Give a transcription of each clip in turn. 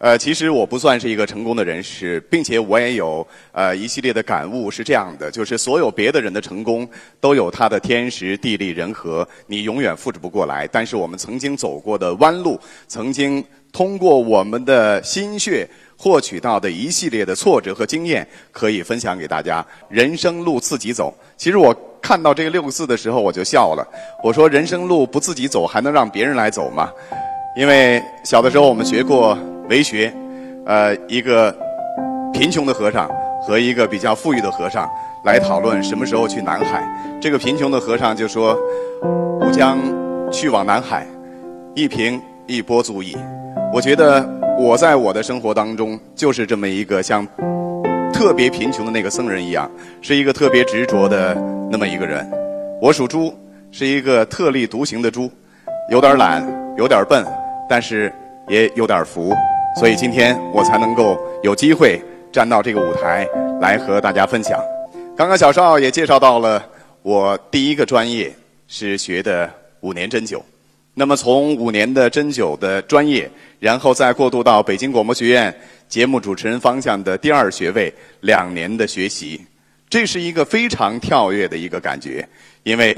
呃，其实我不算是一个成功的人士，并且我也有呃一系列的感悟，是这样的，就是所有别的人的成功都有他的天时地利人和，你永远复制不过来。但是我们曾经走过的弯路，曾经通过我们的心血获取到的一系列的挫折和经验，可以分享给大家。人生路自己走。其实我看到这个六个字的时候，我就笑了。我说：人生路不自己走，还能让别人来走吗？因为小的时候我们学过。为学，呃，一个贫穷的和尚和一个比较富裕的和尚来讨论什么时候去南海。这个贫穷的和尚就说：“吾将去往南海，一平一波足矣。”我觉得我在我的生活当中就是这么一个像特别贫穷的那个僧人一样，是一个特别执着的那么一个人。我属猪，是一个特立独行的猪，有点懒，有点笨，但是也有点福。所以今天我才能够有机会站到这个舞台来和大家分享。刚刚小邵也介绍到了，我第一个专业是学的五年针灸。那么从五年的针灸的专业，然后再过渡到北京广播学院节目主持人方向的第二学位，两年的学习，这是一个非常跳跃的一个感觉，因为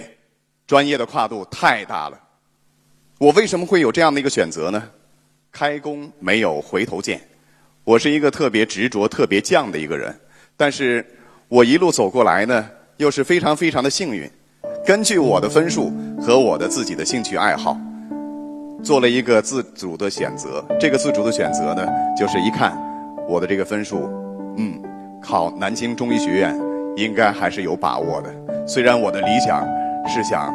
专业的跨度太大了。我为什么会有这样的一个选择呢？开弓没有回头箭，我是一个特别执着、特别犟的一个人。但是我一路走过来呢，又是非常非常的幸运。根据我的分数和我的自己的兴趣爱好，做了一个自主的选择。这个自主的选择呢，就是一看我的这个分数，嗯，考南京中医学院应该还是有把握的。虽然我的理想是想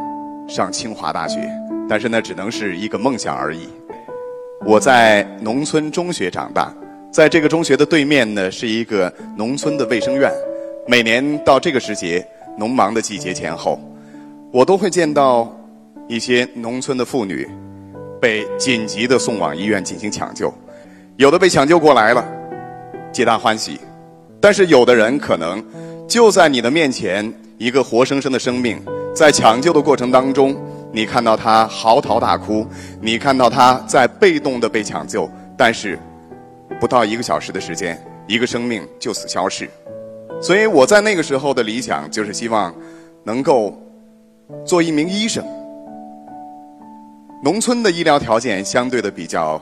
上清华大学，但是那只能是一个梦想而已。我在农村中学长大，在这个中学的对面呢，是一个农村的卫生院。每年到这个时节，农忙的季节前后，我都会见到一些农村的妇女被紧急的送往医院进行抢救。有的被抢救过来了，皆大欢喜；但是有的人可能就在你的面前，一个活生生的生命，在抢救的过程当中。你看到他嚎啕大哭，你看到他在被动的被抢救，但是不到一个小时的时间，一个生命就此消逝。所以我在那个时候的理想就是希望能够做一名医生。农村的医疗条件相对的比较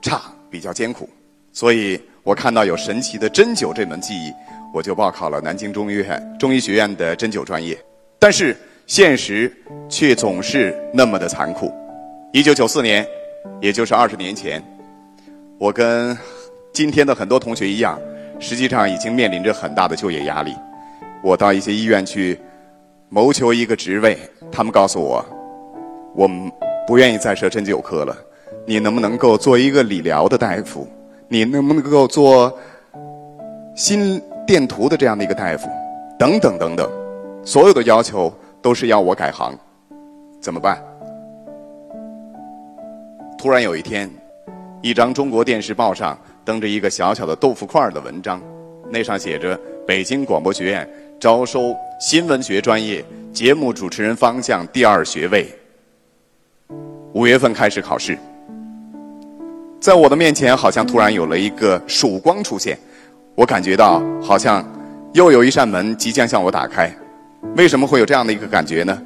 差，比较艰苦，所以我看到有神奇的针灸这门技艺，我就报考了南京中医院中医学院的针灸专业。但是。现实却总是那么的残酷。一九九四年，也就是二十年前，我跟今天的很多同学一样，实际上已经面临着很大的就业压力。我到一些医院去谋求一个职位，他们告诉我，我们不愿意再设针灸科了。你能不能够做一个理疗的大夫？你能不能够做心电图的这样的一个大夫？等等等等，所有的要求。都是要我改行，怎么办？突然有一天，一张中国电视报上登着一个小小的豆腐块的文章，那上写着：北京广播学院招收新闻学专业节目主持人方向第二学位，五月份开始考试。在我的面前，好像突然有了一个曙光出现，我感觉到好像又有一扇门即将向我打开。为什么会有这样的一个感觉呢？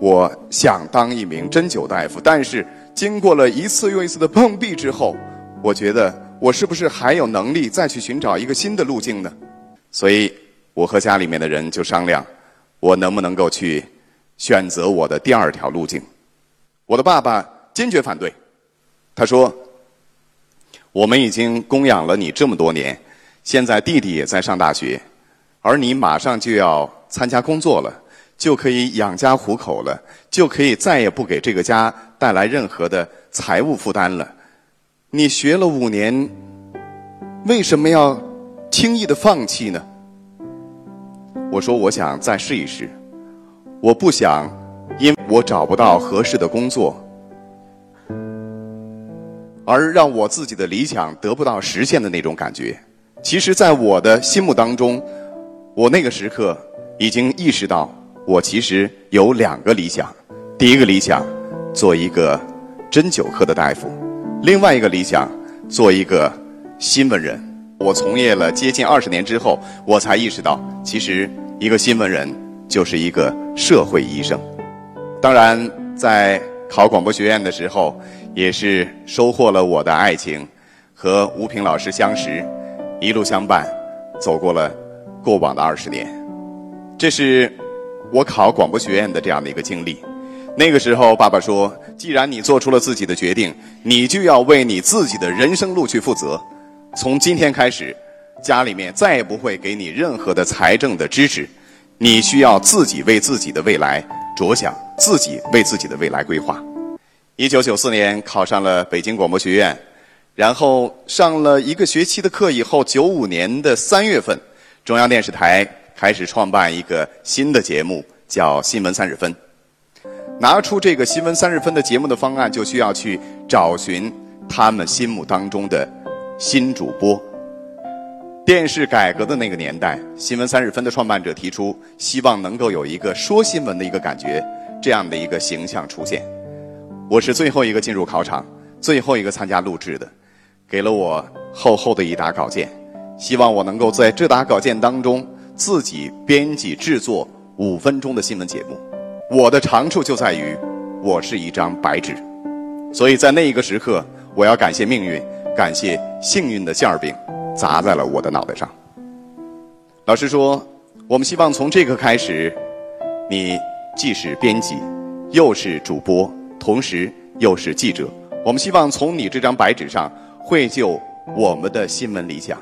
我想当一名针灸大夫，但是经过了一次又一次的碰壁之后，我觉得我是不是还有能力再去寻找一个新的路径呢？所以，我和家里面的人就商量，我能不能够去选择我的第二条路径。我的爸爸坚决反对，他说：“我们已经供养了你这么多年，现在弟弟也在上大学，而你马上就要。”参加工作了，就可以养家糊口了，就可以再也不给这个家带来任何的财务负担了。你学了五年，为什么要轻易的放弃呢？我说，我想再试一试。我不想，因我找不到合适的工作，而让我自己的理想得不到实现的那种感觉。其实，在我的心目当中，我那个时刻。已经意识到，我其实有两个理想：第一个理想，做一个针灸科的大夫；另外一个理想，做一个新闻人。我从业了接近二十年之后，我才意识到，其实一个新闻人就是一个社会医生。当然，在考广播学院的时候，也是收获了我的爱情，和吴平老师相识，一路相伴，走过了过往的二十年。这是我考广播学院的这样的一个经历。那个时候，爸爸说：“既然你做出了自己的决定，你就要为你自己的人生路去负责。从今天开始，家里面再也不会给你任何的财政的支持，你需要自己为自己的未来着想，自己为自己的未来规划。”一九九四年考上了北京广播学院，然后上了一个学期的课以后，九五年的三月份，中央电视台开始创办一个新的节目，叫《新闻三十分》。拿出这个新闻三十分的节目的方案，就需要去找寻他们心目当中的新主播。电视改革的那个年代，新闻三十分的创办者提出，希望能够有一个说新闻的一个感觉，这样的一个形象出现。我是最后一个进入考场，最后一个参加录制的，给了我厚厚的一沓稿件，希望我能够在这沓稿件当中自己编辑制作五分钟的新闻节目。我的长处就在于，我是一张白纸，所以在那一个时刻，我要感谢命运，感谢幸运的馅儿饼砸在了我的脑袋上。老师说，我们希望从这个开始，你既是编辑，又是主播，同时又是记者。我们希望从你这张白纸上绘就我们的新闻理想。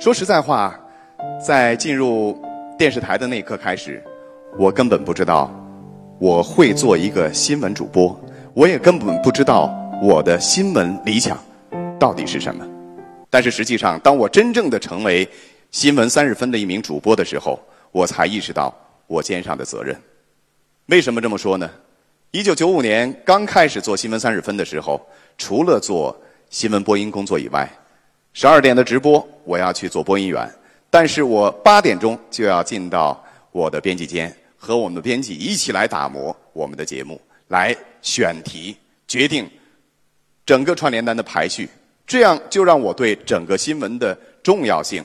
说实在话，在进入电视台的那一刻开始，我根本不知道。我会做一个新闻主播，我也根本不知道我的新闻理想到底是什么。但是实际上，当我真正的成为新闻三十分的一名主播的时候，我才意识到我肩上的责任。为什么这么说呢？一九九五年刚开始做新闻三十分的时候，除了做新闻播音工作以外，十二点的直播我要去做播音员，但是我八点钟就要进到我的编辑间。和我们的编辑一起来打磨我们的节目，来选题，决定整个串联单的排序，这样就让我对整个新闻的重要性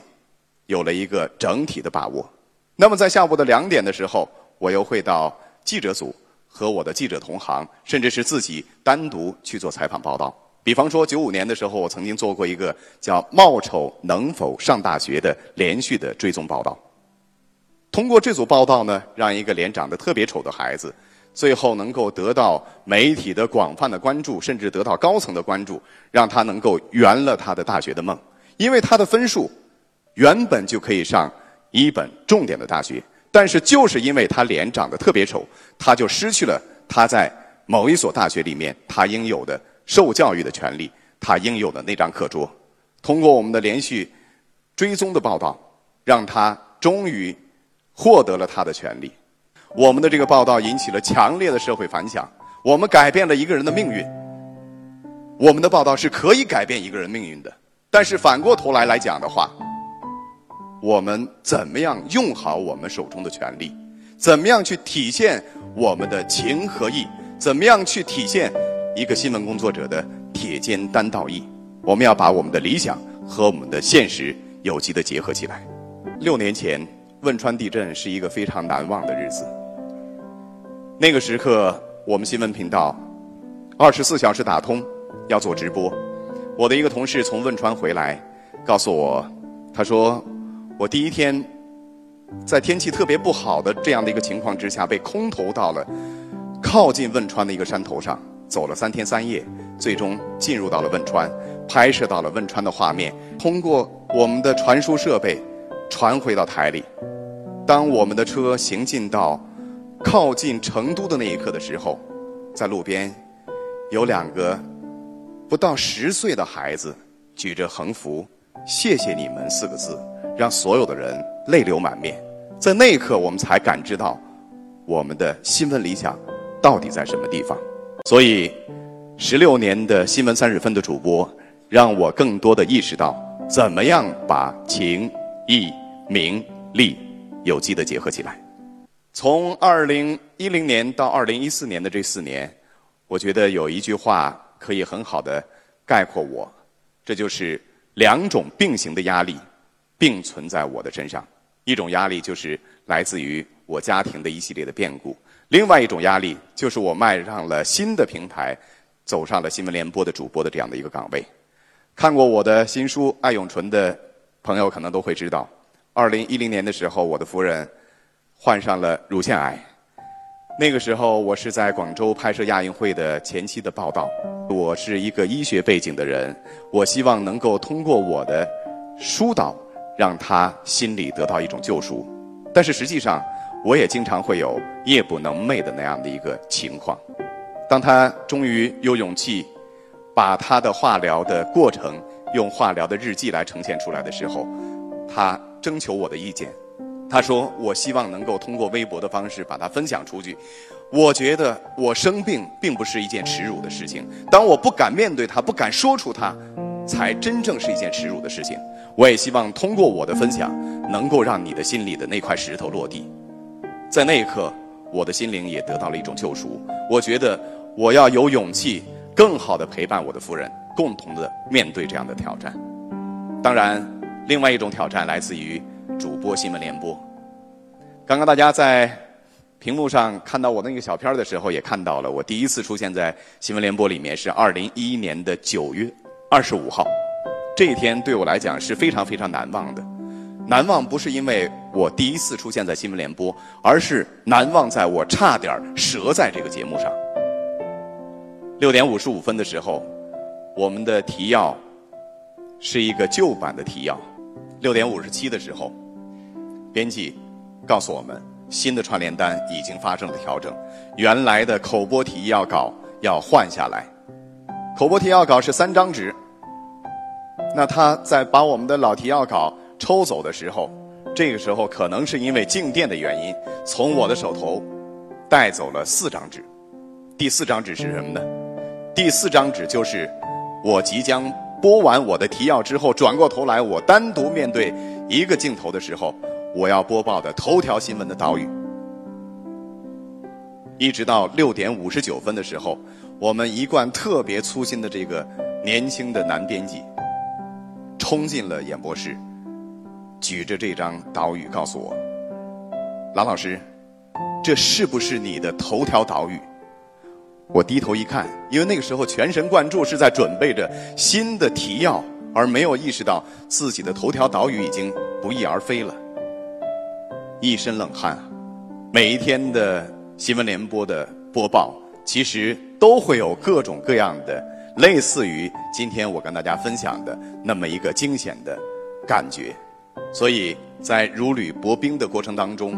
有了一个整体的把握。那么在下午的两点的时候，我又会到记者组和我的记者同行，甚至是自己单独去做采访报道。比方说，九五年的时候，我曾经做过一个叫“貌丑能否上大学”的连续的追踪报道。通过这组报道呢，让一个脸长得特别丑的孩子，最后能够得到媒体的广泛的关注，甚至得到高层的关注，让他能够圆了他的大学的梦。因为他的分数原本就可以上一本重点的大学，但是就是因为他脸长得特别丑，他就失去了他在某一所大学里面他应有的受教育的权利，他应有的那张课桌。通过我们的连续追踪的报道，让他终于。获得了他的权利，我们的这个报道引起了强烈的社会反响。我们改变了一个人的命运，我们的报道是可以改变一个人命运的。但是反过头来来讲的话，我们怎么样用好我们手中的权利？怎么样去体现我们的情和义？怎么样去体现一个新闻工作者的铁肩担道义？我们要把我们的理想和我们的现实有机的结合起来。六年前。汶川地震是一个非常难忘的日子。那个时刻，我们新闻频道二十四小时打通，要做直播。我的一个同事从汶川回来，告诉我，他说我第一天在天气特别不好的这样的一个情况之下，被空投到了靠近汶川的一个山头上，走了三天三夜，最终进入到了汶川，拍摄到了汶川的画面。通过我们的传输设备。传回到台里。当我们的车行进到靠近成都的那一刻的时候，在路边有两个不到十岁的孩子举着横幅“谢谢你们”四个字，让所有的人泪流满面。在那一刻，我们才感知到我们的新闻理想到底在什么地方。所以，十六年的新闻三十分的主播，让我更多的意识到怎么样把情。义、名、利有机的结合起来。从二零一零年到二零一四年的这四年，我觉得有一句话可以很好的概括我，这就是两种并行的压力并存在我的身上。一种压力就是来自于我家庭的一系列的变故，另外一种压力就是我迈上了新的平台，走上了新闻联播的主播的这样的一个岗位。看过我的新书《爱永纯》的朋友可能都会知道，二零一零年的时候，我的夫人患上了乳腺癌。那个时候，我是在广州拍摄亚运会的前期的报道。我是一个医学背景的人，我希望能够通过我的疏导，让他心里得到一种救赎。但是实际上，我也经常会有夜不能寐的那样的一个情况。当他终于有勇气把他的化疗的过程用化疗的日记来呈现出来的时候，他征求我的意见。他说：“我希望能够通过微博的方式把它分享出去。我觉得我生病并不是一件耻辱的事情。当我不敢面对它、不敢说出它，才真正是一件耻辱的事情。我也希望通过我的分享，能够让你的心里的那块石头落地。在那一刻，我的心灵也得到了一种救赎。我觉得我要有勇气，更好的陪伴我的夫人，共同的面对这样的挑战。当然，另外一种挑战来自于。”主播新闻联播，刚刚大家在屏幕上看到我那个小片的时候，也看到了我第一次出现在新闻联播里面是二零一一年的九月二十五号，这一天对我来讲是非常非常难忘的。难忘不是因为我第一次出现在新闻联播，而是难忘在我差点折在这个节目上。六点五十五分的时候，我们的提要是一个旧版的提要，六点五十七的时候。编辑告诉我们，新的串联单已经发生了调整，原来的口播提要稿要换下来。口播提要稿是三张纸，那他在把我们的老提要稿抽走的时候，这个时候可能是因为静电的原因，从我的手头带走了四张纸。第四张纸是什么呢？第四张纸就是我即将播完我的提要之后，转过头来，我单独面对一个镜头的时候。我要播报的头条新闻的岛屿，一直到六点五十九分的时候，我们一贯特别粗心的这个年轻的男编辑，冲进了演播室，举着这张岛屿告诉我：“郎老师，这是不是你的头条岛屿？”我低头一看，因为那个时候全神贯注是在准备着新的提要，而没有意识到自己的头条岛屿已经不翼而飞了。一身冷汗，每一天的新闻联播的播报，其实都会有各种各样的类似于今天我跟大家分享的那么一个惊险的感觉。所以在如履薄冰的过程当中，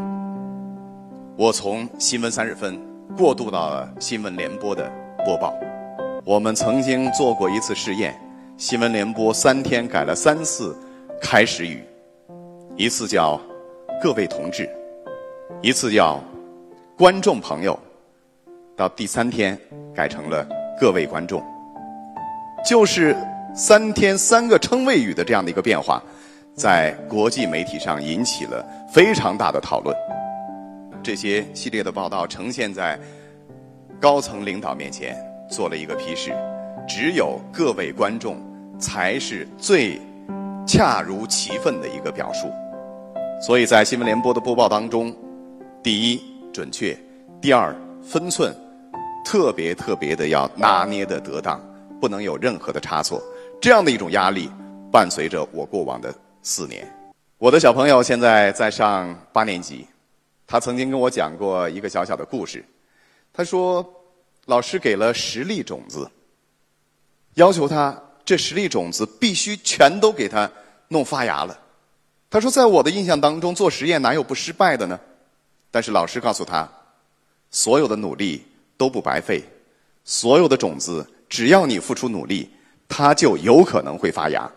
我从新闻三十分过渡到了新闻联播的播报。我们曾经做过一次试验，新闻联播三天改了三次开始语，一次叫。各位同志，一次叫观众朋友，到第三天改成了各位观众，就是三天三个称谓语的这样的一个变化，在国际媒体上引起了非常大的讨论。这些系列的报道呈现在高层领导面前，做了一个批示，只有各位观众才是最恰如其分的一个表述。所以在新闻联播的播报当中，第一准确，第二分寸，特别特别的要拿捏的得当，不能有任何的差错。这样的一种压力伴随着我过往的四年。我的小朋友现在在上八年级，他曾经跟我讲过一个小小的故事。他说，老师给了十粒种子，要求他这十粒种子必须全都给他弄发芽了。他说：“在我的印象当中，做实验哪有不失败的呢？但是老师告诉他，所有的努力都不白费，所有的种子只要你付出努力，它就有可能会发芽。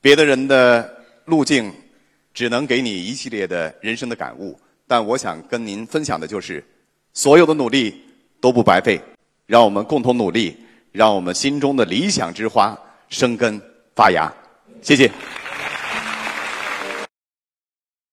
别的人的路径只能给你一系列的人生的感悟，但我想跟您分享的就是，所有的努力都不白费。让我们共同努力，让我们心中的理想之花生根发芽。谢谢。”